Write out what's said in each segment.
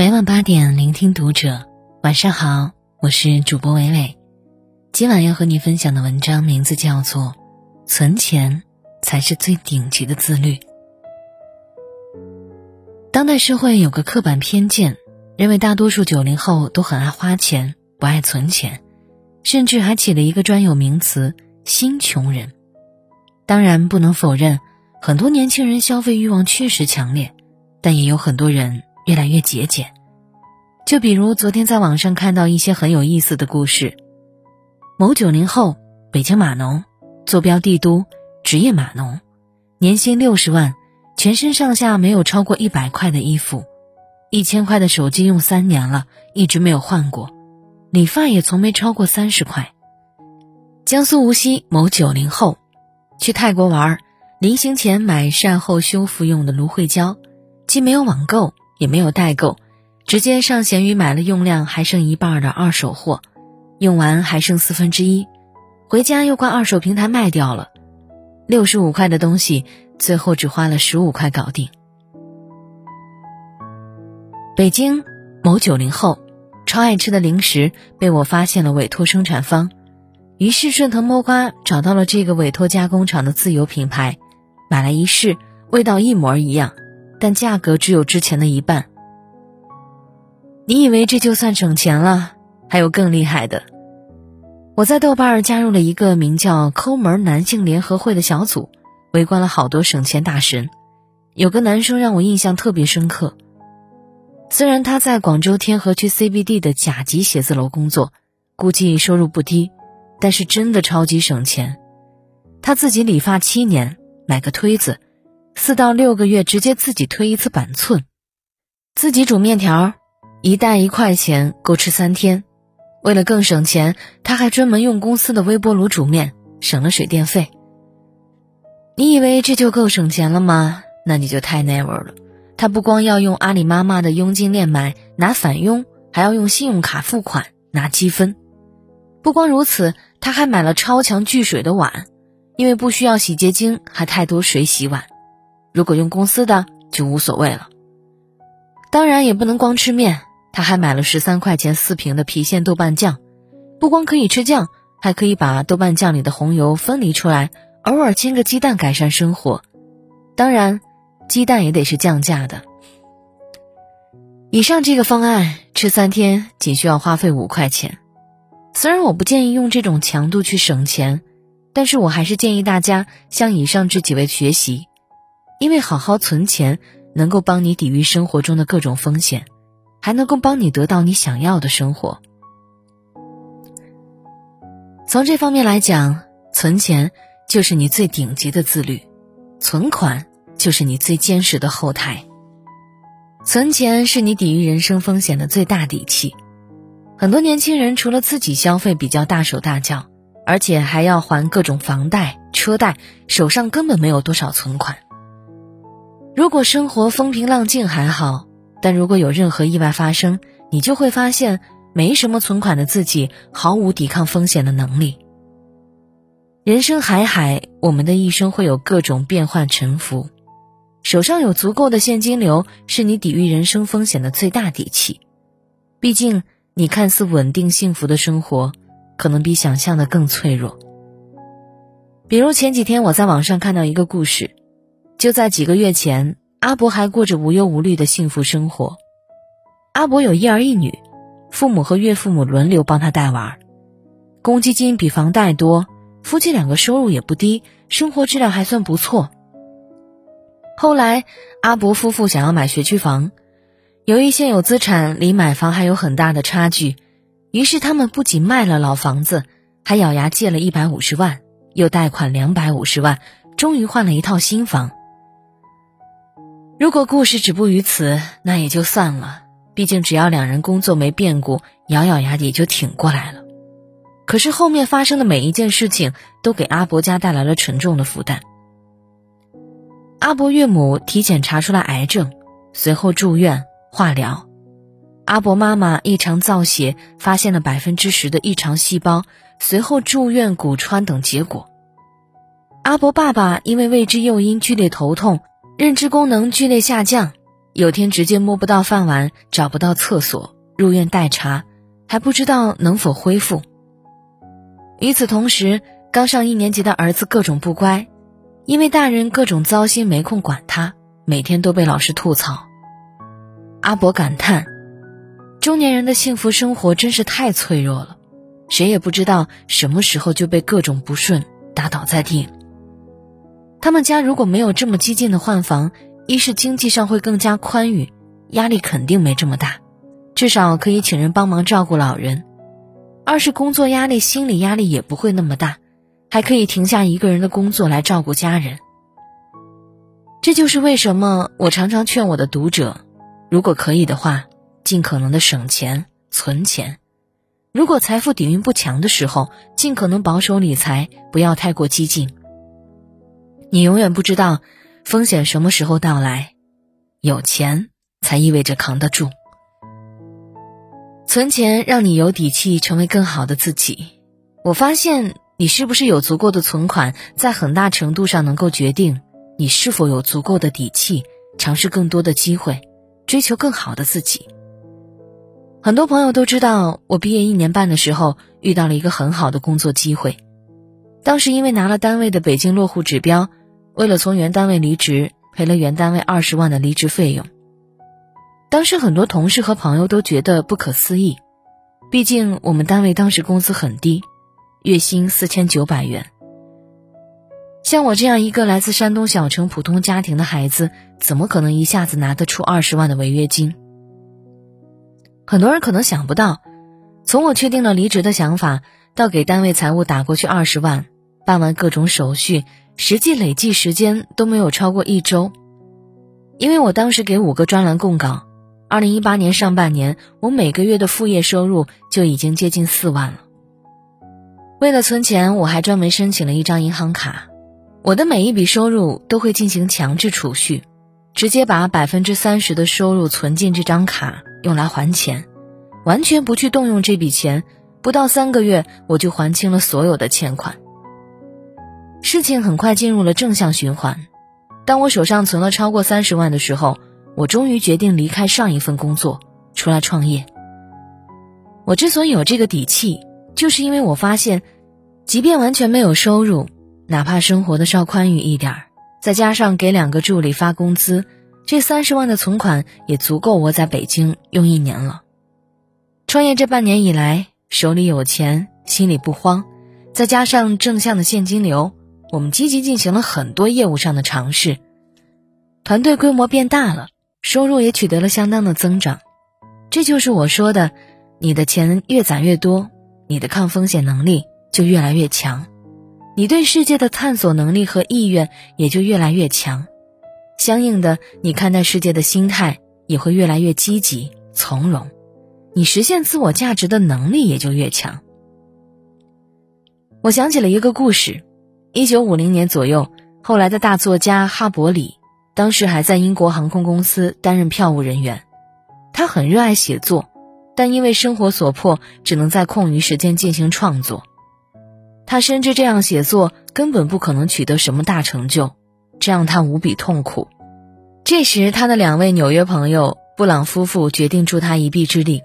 每晚八点，聆听读者。晚上好，我是主播伟伟。今晚要和你分享的文章名字叫做《存钱才是最顶级的自律》。当代社会有个刻板偏见，认为大多数九零后都很爱花钱，不爱存钱，甚至还起了一个专有名词“新穷人”。当然，不能否认，很多年轻人消费欲望确实强烈，但也有很多人。越来越节俭，就比如昨天在网上看到一些很有意思的故事。某九零后，北京码农，坐标帝都，职业码农，年薪六十万，全身上下没有超过一百块的衣服，一千块的手机用三年了，一直没有换过，理发也从没超过三十块。江苏无锡某九零后，去泰国玩，临行前买善后修复用的芦荟胶，既没有网购。也没有代购，直接上闲鱼买了用量还剩一半的二手货，用完还剩四分之一，回家又挂二手平台卖掉了，六十五块的东西最后只花了十五块搞定。北京某九零后，超爱吃的零食被我发现了委托生产方，于是顺藤摸瓜找到了这个委托加工厂的自有品牌，买来一试，味道一模一样。但价格只有之前的一半。你以为这就算省钱了？还有更厉害的。我在豆瓣加入了一个名叫“抠门男性联合会”的小组，围观了好多省钱大神。有个男生让我印象特别深刻。虽然他在广州天河区 CBD 的甲级写字楼工作，估计收入不低，但是真的超级省钱。他自己理发七年，买个推子。四到六个月直接自己推一次板寸，自己煮面条，一袋一块钱够吃三天。为了更省钱，他还专门用公司的微波炉煮面，省了水电费。你以为这就够省钱了吗？那你就太 never 了。他不光要用阿里妈妈的佣金链买拿返佣，还要用信用卡付款拿积分。不光如此，他还买了超强聚水的碗，因为不需要洗洁精，还太多水洗碗。如果用公司的就无所谓了，当然也不能光吃面，他还买了十三块钱四瓶的郫县豆瓣酱，不光可以吃酱，还可以把豆瓣酱里的红油分离出来，偶尔煎个鸡蛋改善生活。当然，鸡蛋也得是降价的。以上这个方案吃三天仅需要花费五块钱，虽然我不建议用这种强度去省钱，但是我还是建议大家向以上这几位学习。因为好好存钱，能够帮你抵御生活中的各种风险，还能够帮你得到你想要的生活。从这方面来讲，存钱就是你最顶级的自律，存款就是你最坚实的后台。存钱是你抵御人生风险的最大底气。很多年轻人除了自己消费比较大手大脚，而且还要还各种房贷、车贷，手上根本没有多少存款。如果生活风平浪静还好，但如果有任何意外发生，你就会发现没什么存款的自己毫无抵抗风险的能力。人生海海，我们的一生会有各种变幻沉浮，手上有足够的现金流是你抵御人生风险的最大底气。毕竟，你看似稳定幸福的生活，可能比想象的更脆弱。比如前几天我在网上看到一个故事。就在几个月前，阿伯还过着无忧无虑的幸福生活。阿伯有一儿一女，父母和岳父母轮流帮他带娃，公积金比房贷多，夫妻两个收入也不低，生活质量还算不错。后来，阿伯夫妇想要买学区房，由于现有资产离买房还有很大的差距，于是他们不仅卖了老房子，还咬牙借了一百五十万，又贷款两百五十万，终于换了一套新房。如果故事止步于此，那也就算了。毕竟只要两人工作没变故，咬咬牙也就挺过来了。可是后面发生的每一件事情，都给阿伯家带来了沉重的负担。阿伯岳母体检查出来癌症，随后住院化疗。阿伯妈妈异常造血，发现了百分之十的异常细胞，随后住院骨穿等结果。阿伯爸爸因为未知诱因剧烈头痛。认知功能剧烈下降，有天直接摸不到饭碗，找不到厕所，入院待查，还不知道能否恢复。与此同时，刚上一年级的儿子各种不乖，因为大人各种糟心，没空管他，每天都被老师吐槽。阿伯感叹：中年人的幸福生活真是太脆弱了，谁也不知道什么时候就被各种不顺打倒在地。他们家如果没有这么激进的换房，一是经济上会更加宽裕，压力肯定没这么大，至少可以请人帮忙照顾老人；二是工作压力、心理压力也不会那么大，还可以停下一个人的工作来照顾家人。这就是为什么我常常劝我的读者，如果可以的话，尽可能的省钱、存钱；如果财富底蕴不强的时候，尽可能保守理财，不要太过激进。你永远不知道。风险什么时候到来？有钱才意味着扛得住。存钱让你有底气成为更好的自己。我发现你是不是有足够的存款，在很大程度上能够决定你是否有足够的底气尝试更多的机会，追求更好的自己。很多朋友都知道，我毕业一年半的时候遇到了一个很好的工作机会，当时因为拿了单位的北京落户指标。为了从原单位离职，赔了原单位二十万的离职费用。当时很多同事和朋友都觉得不可思议，毕竟我们单位当时工资很低，月薪四千九百元。像我这样一个来自山东小城普通家庭的孩子，怎么可能一下子拿得出二十万的违约金？很多人可能想不到，从我确定了离职的想法，到给单位财务打过去二十万，办完各种手续。实际累计时间都没有超过一周，因为我当时给五个专栏供稿，二零一八年上半年我每个月的副业收入就已经接近四万了。为了存钱，我还专门申请了一张银行卡，我的每一笔收入都会进行强制储蓄，直接把百分之三十的收入存进这张卡用来还钱，完全不去动用这笔钱，不到三个月我就还清了所有的欠款。事情很快进入了正向循环。当我手上存了超过三十万的时候，我终于决定离开上一份工作，出来创业。我之所以有这个底气，就是因为我发现，即便完全没有收入，哪怕生活的稍宽裕一点儿，再加上给两个助理发工资，这三十万的存款也足够我在北京用一年了。创业这半年以来，手里有钱，心里不慌，再加上正向的现金流。我们积极进行了很多业务上的尝试，团队规模变大了，收入也取得了相当的增长。这就是我说的，你的钱越攒越多，你的抗风险能力就越来越强，你对世界的探索能力和意愿也就越来越强。相应的，你看待世界的心态也会越来越积极从容，你实现自我价值的能力也就越强。我想起了一个故事。一九五零年左右，后来的大作家哈伯里，当时还在英国航空公司担任票务人员。他很热爱写作，但因为生活所迫，只能在空余时间进行创作。他深知这样写作根本不可能取得什么大成就，这让他无比痛苦。这时，他的两位纽约朋友布朗夫妇决定助他一臂之力。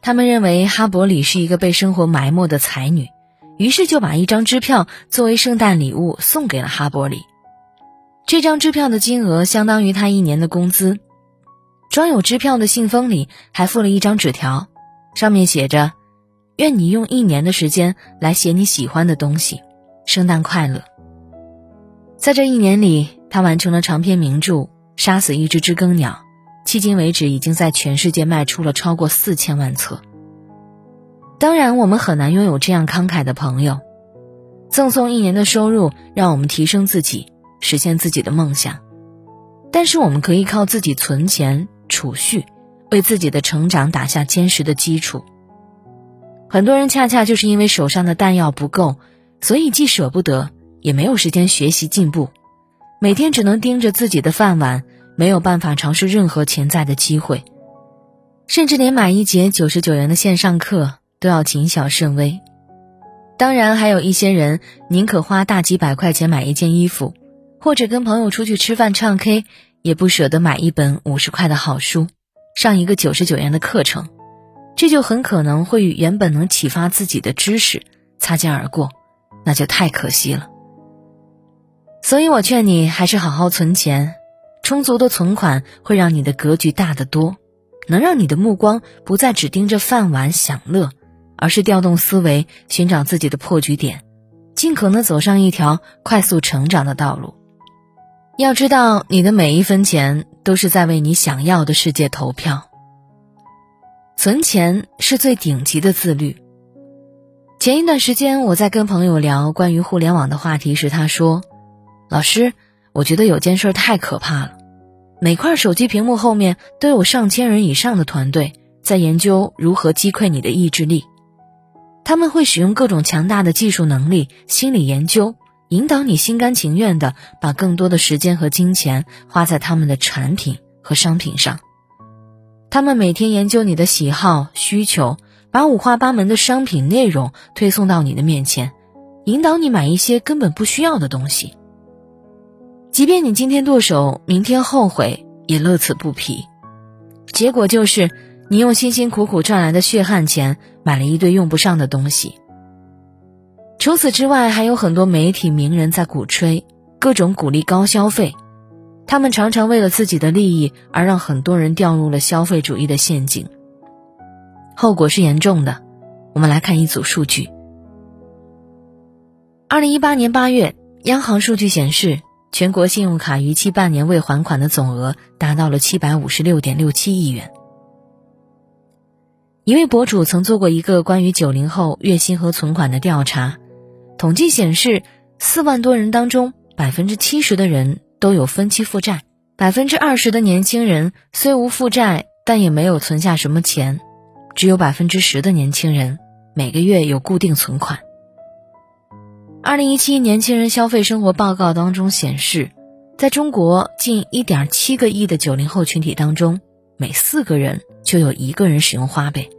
他们认为哈伯里是一个被生活埋没的才女。于是就把一张支票作为圣诞礼物送给了哈伯里。这张支票的金额相当于他一年的工资。装有支票的信封里还附了一张纸条，上面写着：“愿你用一年的时间来写你喜欢的东西，圣诞快乐。”在这一年里，他完成了长篇名著《杀死一只知更鸟》，迄今为止已经在全世界卖出了超过四千万册。当然，我们很难拥有这样慷慨的朋友，赠送一年的收入，让我们提升自己，实现自己的梦想。但是，我们可以靠自己存钱储蓄，为自己的成长打下坚实的基础。很多人恰恰就是因为手上的弹药不够，所以既舍不得，也没有时间学习进步，每天只能盯着自己的饭碗，没有办法尝试任何潜在的机会，甚至连买一节九十九元的线上课。都要谨小慎微，当然还有一些人宁可花大几百块钱买一件衣服，或者跟朋友出去吃饭唱 K，也不舍得买一本五十块的好书，上一个九十九元的课程，这就很可能会与原本能启发自己的知识擦肩而过，那就太可惜了。所以我劝你还是好好存钱，充足的存款会让你的格局大得多，能让你的目光不再只盯着饭碗享乐，而是调动思维，寻找自己的破局点，尽可能走上一条快速成长的道路。要知道，你的每一分钱都是在为你想要的世界投票。存钱是最顶级的自律。前一段时间，我在跟朋友聊关于互联网的话题时，他说。老师，我觉得有件事太可怕了。每块手机屏幕后面都有上千人以上的团队在研究如何击溃你的意志力。他们会使用各种强大的技术能力、心理研究，引导你心甘情愿地把更多的时间和金钱花在他们的产品和商品上。他们每天研究你的喜好、需求，把五花八门的商品内容推送到你的面前，引导你买一些根本不需要的东西。即便你今天剁手，明天后悔，也乐此不疲。结果就是，你用辛辛苦苦赚来的血汗钱买了一堆用不上的东西。除此之外，还有很多媒体名人在鼓吹，各种鼓励高消费。他们常常为了自己的利益而让很多人掉入了消费主义的陷阱，后果是严重的。我们来看一组数据：二零一八年八月，央行数据显示。全国信用卡逾期半年未还款的总额达到了七百五十六点六七亿元。一位博主曾做过一个关于九零后月薪和存款的调查，统计显示，四万多人当中，百分之七十的人都有分期负债，百分之二十的年轻人虽无负债，但也没有存下什么钱，只有百分之十的年轻人每个月有固定存款。二零一七年轻人消费生活报告当中显示，在中国近一点七个亿的九零后群体当中，每四个人就有一个人使用花呗，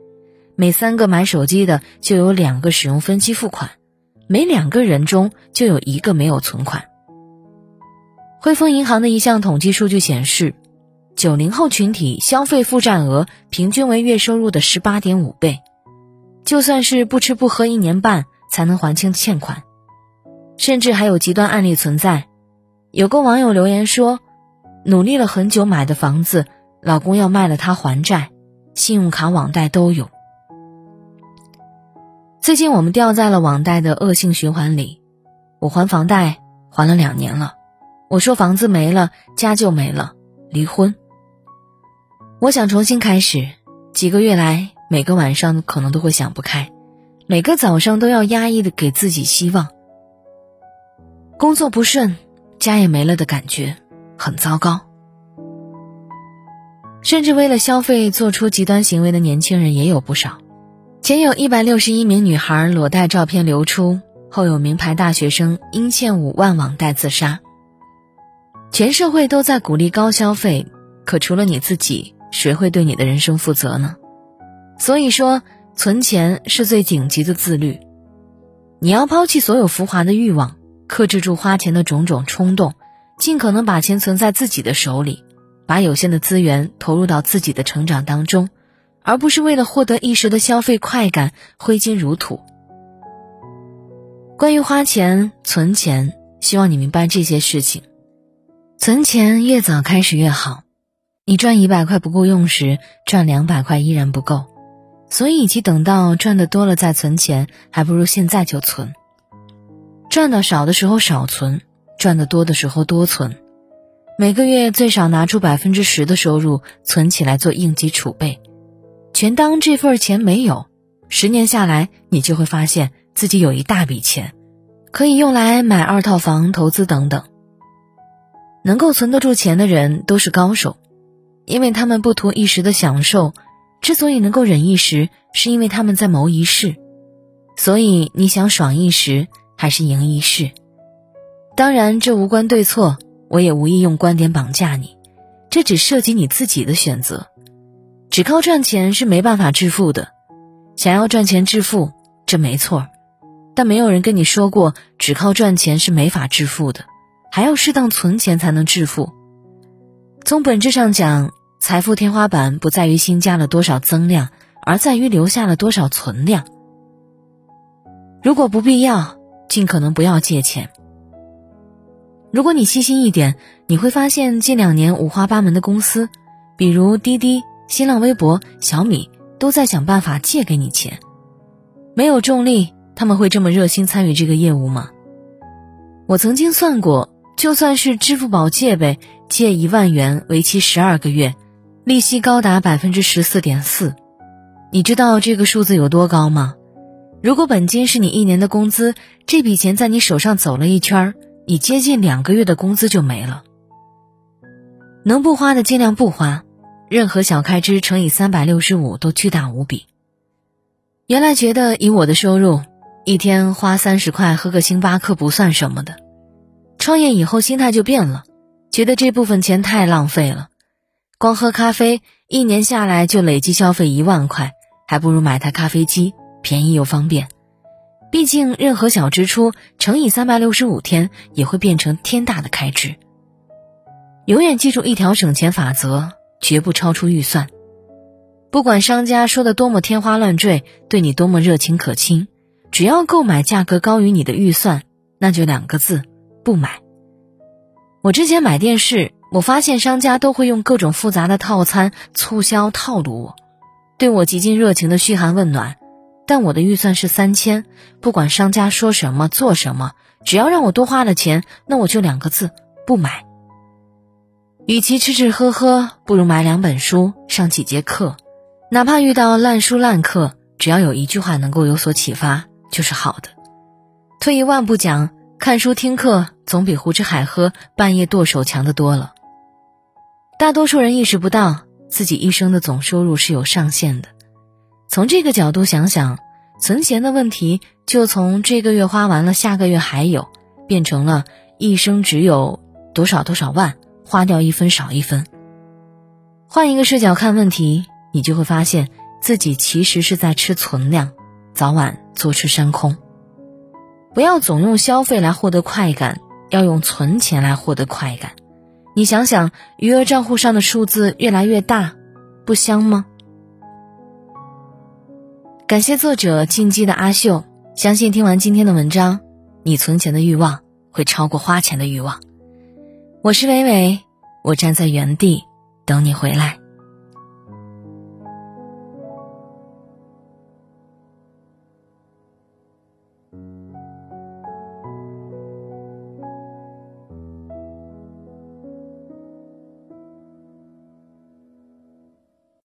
每三个买手机的就有两个使用分期付款，每两个人中就有一个没有存款。汇丰银行的一项统计数据显示，九零后群体消费负债额平均为月收入的十八点五倍，就算是不吃不喝一年半才能还清欠款。甚至还有极端案例存在，有个网友留言说：“努力了很久买的房子，老公要卖了他还债，信用卡、网贷都有。”最近我们掉在了网贷的恶性循环里，我还房贷还了两年了，我说房子没了，家就没了，离婚。我想重新开始，几个月来每个晚上可能都会想不开，每个早上都要压抑的给自己希望。工作不顺，家也没了的感觉，很糟糕。甚至为了消费做出极端行为的年轻人也有不少。前有一百六十一名女孩裸贷照片流出，后有名牌大学生因欠五万网贷自杀。全社会都在鼓励高消费，可除了你自己，谁会对你的人生负责呢？所以说，存钱是最顶级的自律。你要抛弃所有浮华的欲望。克制住花钱的种种冲动，尽可能把钱存在自己的手里，把有限的资源投入到自己的成长当中，而不是为了获得一时的消费快感挥金如土。关于花钱、存钱，希望你明白这些事情。存钱越早开始越好，你赚一百块不够用时，赚两百块依然不够，所以与其等到赚的多了再存钱，还不如现在就存。赚的少的时候少存，赚的多的时候多存，每个月最少拿出百分之十的收入存起来做应急储备，全当这份钱没有。十年下来，你就会发现自己有一大笔钱，可以用来买二套房、投资等等。能够存得住钱的人都是高手，因为他们不图一时的享受，之所以能够忍一时，是因为他们在谋一世。所以你想爽一时。还是赢一世，当然这无关对错，我也无意用观点绑架你，这只涉及你自己的选择。只靠赚钱是没办法致富的，想要赚钱致富，这没错，但没有人跟你说过只靠赚钱是没法致富的，还要适当存钱才能致富。从本质上讲，财富天花板不在于新加了多少增量，而在于留下了多少存量。如果不必要，尽可能不要借钱。如果你细心一点，你会发现近两年五花八门的公司，比如滴滴、新浪微博、小米，都在想办法借给你钱。没有重力，他们会这么热心参与这个业务吗？我曾经算过，就算是支付宝借呗，借一万元，为期十二个月，利息高达百分之十四点四。你知道这个数字有多高吗？如果本金是你一年的工资，这笔钱在你手上走了一圈儿，你接近两个月的工资就没了。能不花的尽量不花，任何小开支乘以三百六十五都巨大无比。原来觉得以我的收入。一天花三十块喝个星巴克不算什么的，创业以后心态就变了，觉得这部分钱太浪费了。光喝咖啡一年下来就累计消费一万块，还不如买台咖啡机，便宜又方便。毕竟任何小支出乘以三百六十五天也会变成天大的开支。永远记住一条省钱法则：绝不超出预算。不管商家说的多么天花乱坠，对你多么热情可亲。只要购买价格高于你的预算，那就两个字：不买。我之前买电视，我发现商家都会用各种复杂的套餐促销套路我，对我极尽热情的嘘寒问暖。但我的预算是三千，不管商家说什么做什么，只要让我多花了钱，那我就两个字：不买。与其吃吃喝喝，不如买两本书，上几节课，哪怕遇到烂书烂课，只要有一句话能够有所启发。就是好的。退一万步讲，看书听课总比胡吃海喝、半夜剁手强得多了。大多数人意识不到自己一生的总收入是有上限的。从这个角度想想，存钱的问题就从这个月花完了，下个月还有，变成了一生只有多少多少万，花掉一分少一分。换一个视角看问题，你就会发现自己其实是在吃存量。早晚坐吃山空。不要总用消费来获得快感，要用存钱来获得快感。你想想，余额账户上的数字越来越大，不香吗？感谢作者进击的阿秀，相信听完今天的文章，你存钱的欲望会超过花钱的欲望。我是伟伟，我站在原地等你回来。